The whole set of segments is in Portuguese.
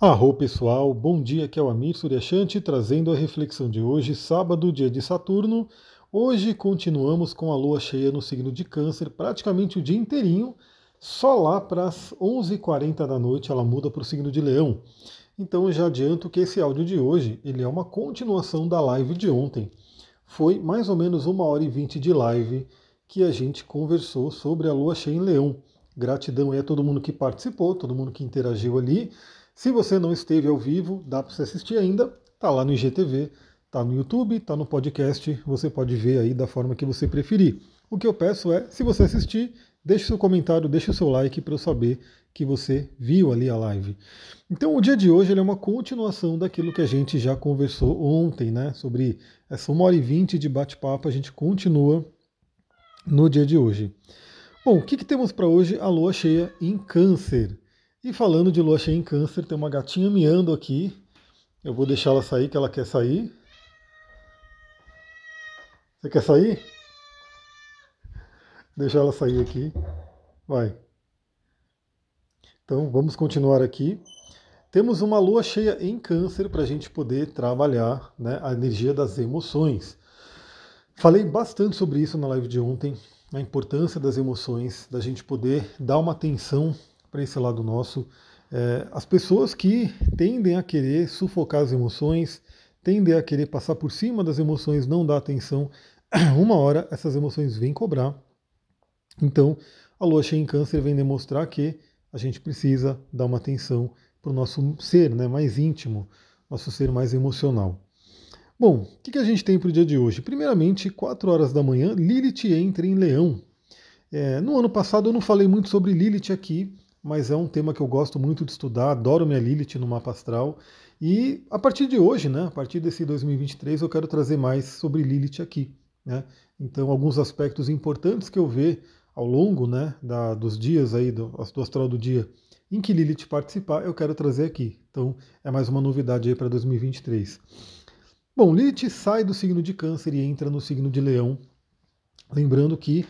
Arro pessoal, bom dia, aqui é o Amir Suryashanti trazendo a reflexão de hoje, sábado, dia de Saturno. Hoje continuamos com a lua cheia no signo de Câncer, praticamente o dia inteirinho, só lá para as 11h40 da noite ela muda para o signo de Leão. Então eu já adianto que esse áudio de hoje ele é uma continuação da live de ontem. Foi mais ou menos uma hora e vinte de live que a gente conversou sobre a lua cheia em Leão. Gratidão aí a todo mundo que participou, todo mundo que interagiu ali. Se você não esteve ao vivo, dá para você assistir ainda, tá lá no IGTV, tá no YouTube, tá no podcast, você pode ver aí da forma que você preferir. O que eu peço é, se você assistir, deixe seu comentário, deixe o seu like para eu saber que você viu ali a live. Então o dia de hoje é uma continuação daquilo que a gente já conversou ontem, né? Sobre essa uma hora e vinte de bate-papo, a gente continua no dia de hoje. Bom, o que, que temos para hoje? A lua cheia em Câncer. E falando de lua cheia em Câncer, tem uma gatinha miando aqui. Eu vou deixar ela sair, que ela quer sair. Você quer sair? Deixa ela sair aqui. Vai. Então vamos continuar aqui. Temos uma lua cheia em Câncer para a gente poder trabalhar né, a energia das emoções. Falei bastante sobre isso na live de ontem a importância das emoções, da gente poder dar uma atenção para esse lado nosso. É, as pessoas que tendem a querer sufocar as emoções, tendem a querer passar por cima das emoções, não dar atenção, uma hora essas emoções vêm cobrar. Então, a lua cheia em câncer vem demonstrar que a gente precisa dar uma atenção para o nosso ser né, mais íntimo, nosso ser mais emocional. Bom, o que, que a gente tem para o dia de hoje? Primeiramente, 4 horas da manhã, Lilith entra em Leão. É, no ano passado eu não falei muito sobre Lilith aqui, mas é um tema que eu gosto muito de estudar, adoro minha Lilith no mapa astral. E a partir de hoje, né, a partir desse 2023, eu quero trazer mais sobre Lilith aqui. Né? Então, alguns aspectos importantes que eu ver ao longo né, da, dos dias aí do, do astral do dia em que Lilith participar, eu quero trazer aqui. Então, é mais uma novidade aí para 2023. Bom, Lilith sai do signo de Câncer e entra no signo de Leão. Lembrando que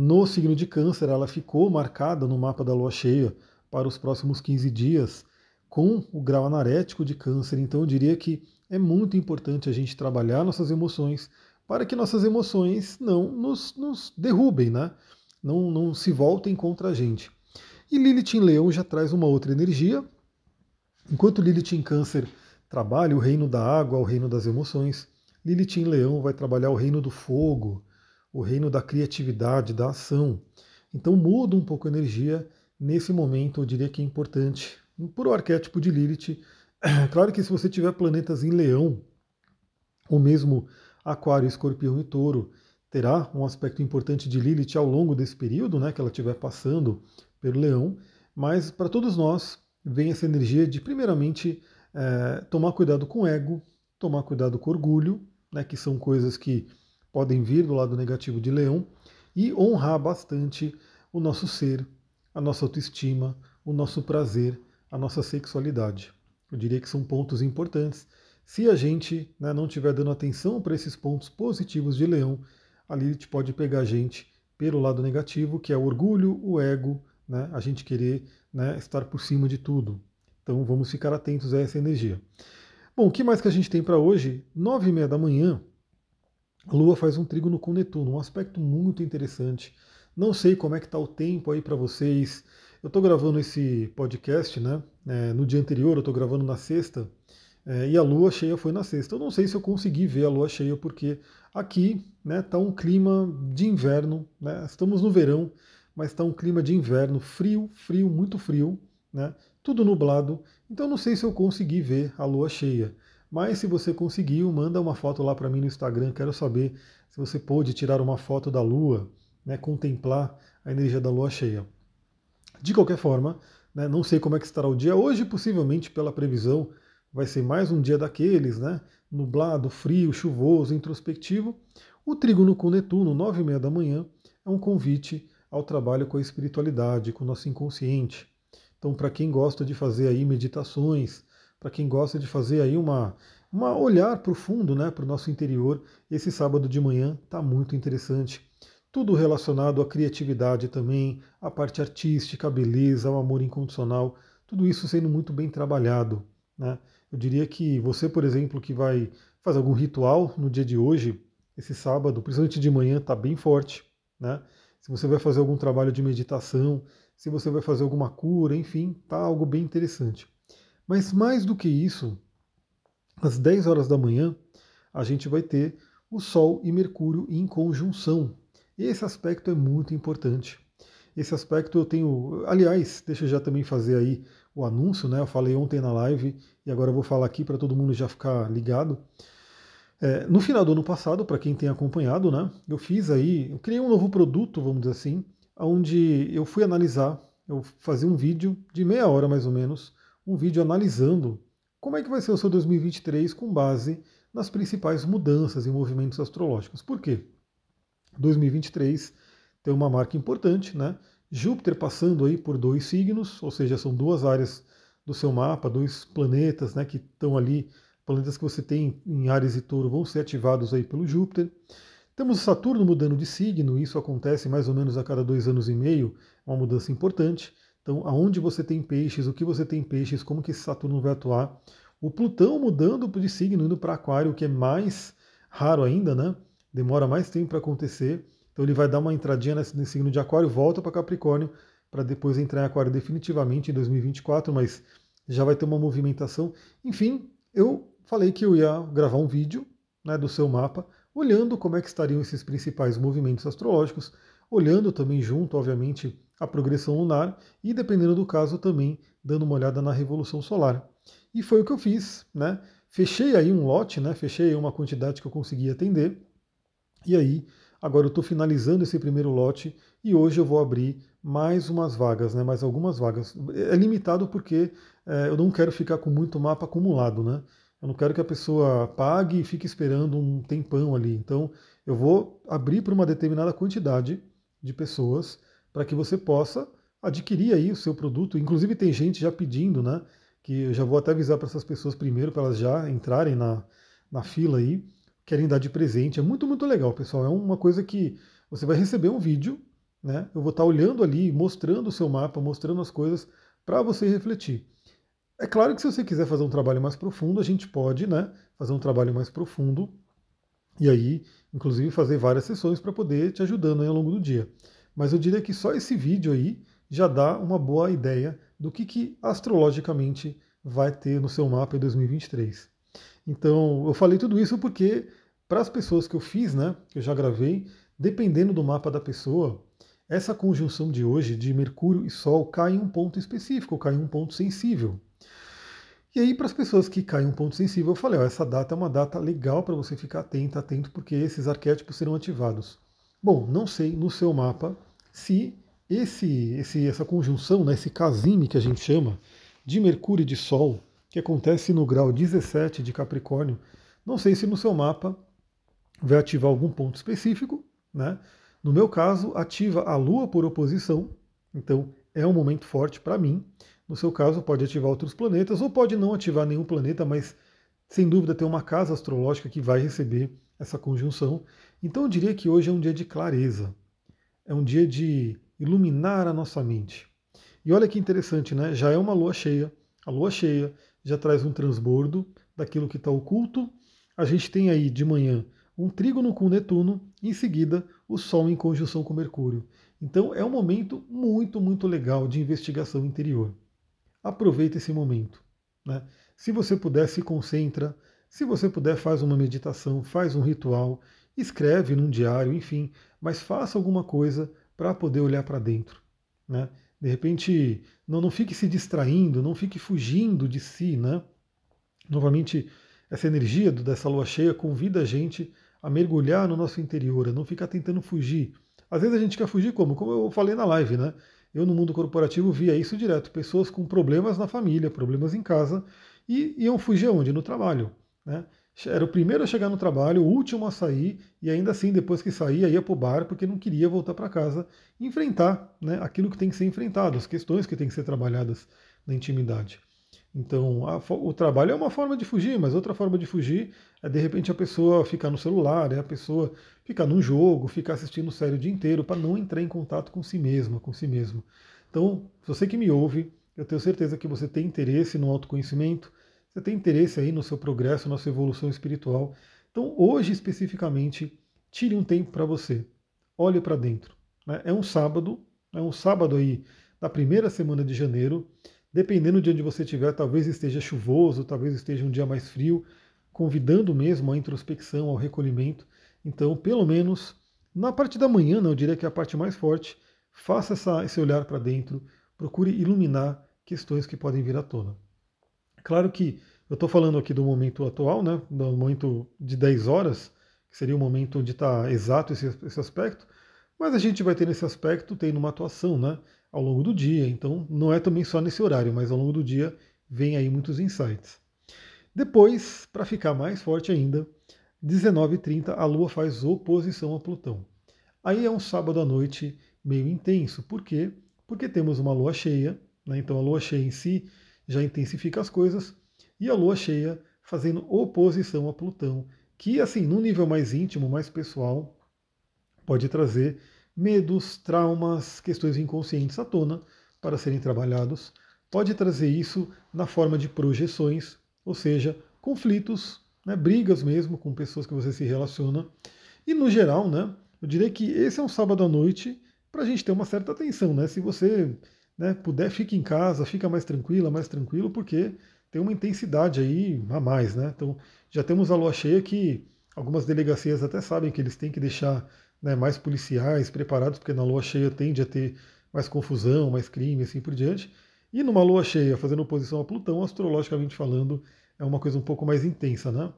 no signo de Câncer ela ficou marcada no mapa da lua cheia para os próximos 15 dias com o grau anarético de Câncer. Então eu diria que é muito importante a gente trabalhar nossas emoções para que nossas emoções não nos, nos derrubem, né? Não, não se voltem contra a gente. E Lilith em Leão já traz uma outra energia. Enquanto Lilith em Câncer trabalha o reino da água, o reino das emoções. Lilith em Leão vai trabalhar o reino do fogo, o reino da criatividade, da ação. Então muda um pouco a energia. Nesse momento, eu diria que é importante, por o arquétipo de Lilith. Claro que se você tiver planetas em Leão, ou mesmo Aquário, Escorpião e Touro, terá um aspecto importante de Lilith ao longo desse período, né, que ela estiver passando pelo Leão. Mas para todos nós vem essa energia de, primeiramente, é, tomar cuidado com o ego, tomar cuidado com o orgulho, né, que são coisas que podem vir do lado negativo de leão, e honrar bastante o nosso ser, a nossa autoestima, o nosso prazer, a nossa sexualidade. Eu diria que são pontos importantes. Se a gente né, não estiver dando atenção para esses pontos positivos de leão, a Lilith pode pegar a gente pelo lado negativo, que é o orgulho, o ego, né, a gente querer né, estar por cima de tudo. Então vamos ficar atentos a essa energia. Bom, o que mais que a gente tem para hoje? Nove e meia da manhã, Lua faz um trígono com Netuno, um aspecto muito interessante. Não sei como é que está o tempo aí para vocês. Eu estou gravando esse podcast, né? É, no dia anterior, eu estou gravando na sexta, é, e a Lua cheia foi na sexta. Eu não sei se eu consegui ver a Lua cheia, porque aqui está né, tá um clima de inverno, né? Estamos no verão, mas está um clima de inverno frio, frio, muito frio, né? tudo nublado, então não sei se eu consegui ver a lua cheia. Mas se você conseguiu, manda uma foto lá para mim no Instagram, quero saber se você pôde tirar uma foto da lua, né, contemplar a energia da lua cheia. De qualquer forma, né, não sei como é que estará o dia hoje, possivelmente pela previsão vai ser mais um dia daqueles, né, nublado, frio, chuvoso, introspectivo. O trígono com Netuno, nove e meia da manhã, é um convite ao trabalho com a espiritualidade, com o nosso inconsciente. Então, para quem gosta de fazer aí meditações, para quem gosta de fazer aí uma, uma olhar profundo né, para o nosso interior, esse sábado de manhã está muito interessante. Tudo relacionado à criatividade também, à parte artística, à beleza, ao amor incondicional, tudo isso sendo muito bem trabalhado. Né? Eu diria que você, por exemplo, que vai fazer algum ritual no dia de hoje, esse sábado, principalmente de manhã, está bem forte. Né? Se você vai fazer algum trabalho de meditação, se você vai fazer alguma cura, enfim, tá algo bem interessante. Mas mais do que isso, às 10 horas da manhã, a gente vai ter o Sol e Mercúrio em conjunção. Esse aspecto é muito importante. Esse aspecto eu tenho. Aliás, deixa eu já também fazer aí o anúncio, né? Eu falei ontem na live e agora eu vou falar aqui para todo mundo já ficar ligado. É, no final do ano passado, para quem tem acompanhado, né? Eu fiz aí, eu criei um novo produto, vamos dizer assim, onde eu fui analisar, eu fazia um vídeo de meia hora mais ou menos, um vídeo analisando como é que vai ser o seu 2023 com base nas principais mudanças e movimentos astrológicos. Por quê? 2023 tem uma marca importante, né? Júpiter passando aí por dois signos, ou seja, são duas áreas do seu mapa, dois planetas, né, que estão ali, planetas que você tem em Ares e Touro vão ser ativados aí pelo Júpiter. Temos Saturno mudando de signo, isso acontece mais ou menos a cada dois anos e meio, uma mudança importante. Então, aonde você tem peixes, o que você tem peixes, como que esse Saturno vai atuar. O Plutão mudando de signo, indo para Aquário, que é mais raro ainda, né? Demora mais tempo para acontecer. Então ele vai dar uma entradinha nesse, signo de Aquário, volta para Capricórnio, para depois entrar em Aquário definitivamente em 2024, mas já vai ter uma movimentação. Enfim, eu falei que eu ia gravar um vídeo né, do seu mapa, olhando como é que estariam esses principais movimentos astrológicos, olhando também junto, obviamente, a progressão lunar e, dependendo do caso, também dando uma olhada na revolução solar. E foi o que eu fiz, né? Fechei aí um lote, né? Fechei uma quantidade que eu consegui atender. E aí Agora eu estou finalizando esse primeiro lote e hoje eu vou abrir mais umas vagas, né? mais algumas vagas. É limitado porque é, eu não quero ficar com muito mapa acumulado, né? Eu não quero que a pessoa pague e fique esperando um tempão ali. Então eu vou abrir para uma determinada quantidade de pessoas para que você possa adquirir aí o seu produto. Inclusive tem gente já pedindo, né? Que eu já vou até avisar para essas pessoas primeiro para elas já entrarem na, na fila aí querem dar de presente. É muito, muito legal, pessoal. É uma coisa que você vai receber um vídeo, né? Eu vou estar olhando ali, mostrando o seu mapa, mostrando as coisas para você refletir. É claro que se você quiser fazer um trabalho mais profundo, a gente pode, né, fazer um trabalho mais profundo e aí, inclusive, fazer várias sessões para poder te ajudando ao longo do dia. Mas eu diria que só esse vídeo aí já dá uma boa ideia do que, que astrologicamente vai ter no seu mapa em 2023. Então, eu falei tudo isso porque, para as pessoas que eu fiz, né, que eu já gravei, dependendo do mapa da pessoa, essa conjunção de hoje, de Mercúrio e Sol, cai em um ponto específico, cai em um ponto sensível. E aí, para as pessoas que caem em um ponto sensível, eu falei: ó, essa data é uma data legal para você ficar atento, atento, porque esses arquétipos serão ativados. Bom, não sei no seu mapa se esse, esse, essa conjunção, né, esse casime que a gente chama de Mercúrio e de Sol, que acontece no grau 17 de Capricórnio. Não sei se no seu mapa vai ativar algum ponto específico, né? No meu caso, ativa a Lua por oposição, então é um momento forte para mim. No seu caso, pode ativar outros planetas, ou pode não ativar nenhum planeta, mas sem dúvida tem uma casa astrológica que vai receber essa conjunção. Então eu diria que hoje é um dia de clareza, é um dia de iluminar a nossa mente. E olha que interessante, né? Já é uma lua cheia. A lua cheia já traz um transbordo daquilo que está oculto. A gente tem aí de manhã um trígono com Netuno, em seguida o Sol em conjunção com Mercúrio. Então é um momento muito, muito legal de investigação interior. Aproveita esse momento. Né? Se você puder, se concentra. Se você puder, faz uma meditação, faz um ritual, escreve num diário, enfim, mas faça alguma coisa para poder olhar para dentro. Né? De repente, não, não fique se distraindo, não fique fugindo de si, né? Novamente, essa energia dessa lua cheia convida a gente a mergulhar no nosso interior, a não ficar tentando fugir. Às vezes a gente quer fugir como? Como eu falei na live, né? Eu no mundo corporativo via isso direto, pessoas com problemas na família, problemas em casa, e iam fugir aonde? No trabalho. Né? Era o primeiro a chegar no trabalho, o último a sair, e ainda assim, depois que saía, ia para o bar porque não queria voltar para casa enfrentar né, aquilo que tem que ser enfrentado, as questões que têm que ser trabalhadas na intimidade. Então, a, o trabalho é uma forma de fugir, mas outra forma de fugir é de repente a pessoa ficar no celular, é a pessoa ficar num jogo, ficar assistindo série o dia inteiro para não entrar em contato com si mesma, com si mesmo. Então, você que me ouve, eu tenho certeza que você tem interesse no autoconhecimento, você tem interesse aí no seu progresso, na sua evolução espiritual. Então, hoje especificamente, tire um tempo para você. Olhe para dentro. Né? É um sábado, é um sábado aí da primeira semana de janeiro. Dependendo de onde você estiver, talvez esteja chuvoso, talvez esteja um dia mais frio, convidando mesmo à introspecção, ao recolhimento. Então, pelo menos na parte da manhã, né, eu diria que é a parte mais forte, faça essa, esse olhar para dentro, procure iluminar questões que podem vir à tona. Claro que eu estou falando aqui do momento atual, né, do momento de 10 horas, que seria o momento onde está exato esse, esse aspecto, mas a gente vai ter nesse aspecto tendo uma atuação né, ao longo do dia, então não é também só nesse horário, mas ao longo do dia vem aí muitos insights. Depois, para ficar mais forte ainda, 19h30 a Lua faz oposição a Plutão. Aí é um sábado à noite meio intenso. Por quê? Porque temos uma Lua cheia, né? então a Lua cheia em si já intensifica as coisas, e a Lua cheia fazendo oposição a Plutão, que assim, num nível mais íntimo, mais pessoal, pode trazer medos, traumas, questões inconscientes à tona para serem trabalhados. Pode trazer isso na forma de projeções, ou seja, conflitos, né, brigas mesmo com pessoas que você se relaciona. E no geral, né, eu diria que esse é um sábado à noite para a gente ter uma certa atenção. Né? Se você né, puder, fique em casa, fica mais tranquila, mais tranquilo, porque tem uma intensidade aí a mais. Né? Então, já temos a lua cheia que algumas delegacias até sabem que eles têm que deixar né, mais policiais preparados, porque na lua cheia tende a ter mais confusão, mais crime, assim por diante. E numa lua cheia, fazendo oposição a Plutão, astrologicamente falando, é uma coisa um pouco mais intensa, né?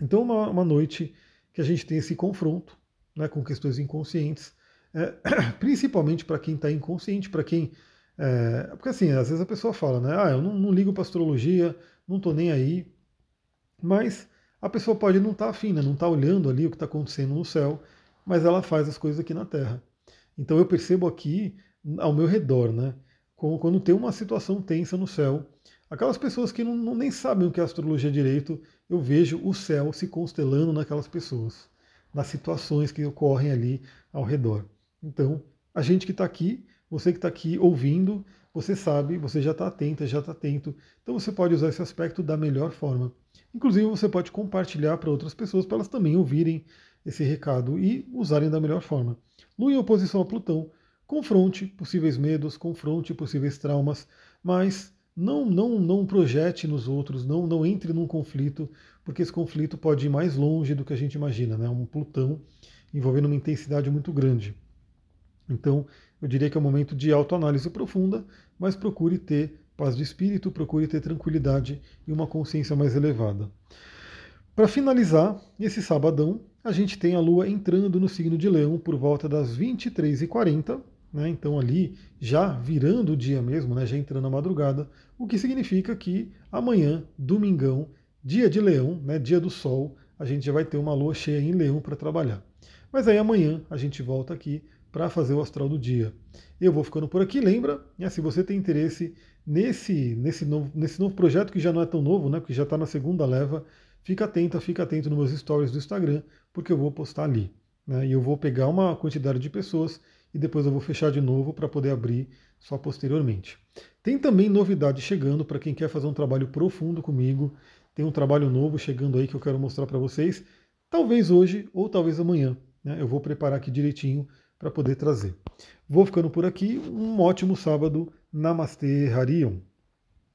Então, uma, uma noite que a gente tem esse confronto né, com questões inconscientes, é, principalmente para quem está inconsciente, para quem. É, porque assim, às vezes a pessoa fala, né? Ah, eu não, não ligo para astrologia, não estou nem aí. Mas a pessoa pode não estar tá afim, né, não estar tá olhando ali o que está acontecendo no céu, mas ela faz as coisas aqui na Terra. Então eu percebo aqui ao meu redor, né? quando tem uma situação tensa no céu. Aquelas pessoas que não, não, nem sabem o que é astrologia direito, eu vejo o céu se constelando naquelas pessoas, nas situações que ocorrem ali ao redor. Então, a gente que está aqui, você que está aqui ouvindo, você sabe, você já está atenta, já está atento. Então você pode usar esse aspecto da melhor forma. Inclusive você pode compartilhar para outras pessoas para elas também ouvirem esse recado e usarem da melhor forma. Lua em oposição a Plutão confronte possíveis medos, confronte possíveis traumas, mas não, não, não projete nos outros, não, não entre num conflito, porque esse conflito pode ir mais longe do que a gente imagina, né? Um Plutão envolvendo uma intensidade muito grande. Então, eu diria que é um momento de autoanálise profunda, mas procure ter paz de espírito, procure ter tranquilidade e uma consciência mais elevada. Para finalizar, esse sabadão, a gente tem a Lua entrando no signo de Leão por volta das 23h40, né? Então ali já virando o dia mesmo, né? já entrando na madrugada, o que significa que amanhã, domingão, dia de leão, né? dia do sol, a gente já vai ter uma lua cheia em leão para trabalhar. Mas aí amanhã a gente volta aqui para fazer o astral do dia. Eu vou ficando por aqui. Lembra, né, se você tem interesse nesse, nesse, novo, nesse novo projeto que já não é tão novo, né, já está na segunda leva, fica atento, fica atento nos meus stories do Instagram, porque eu vou postar ali. Né, e eu vou pegar uma quantidade de pessoas e depois eu vou fechar de novo para poder abrir só posteriormente. Tem também novidade chegando para quem quer fazer um trabalho profundo comigo. Tem um trabalho novo chegando aí que eu quero mostrar para vocês. Talvez hoje ou talvez amanhã. Né? Eu vou preparar aqui direitinho para poder trazer. Vou ficando por aqui. Um ótimo sábado. Namastê, Harion.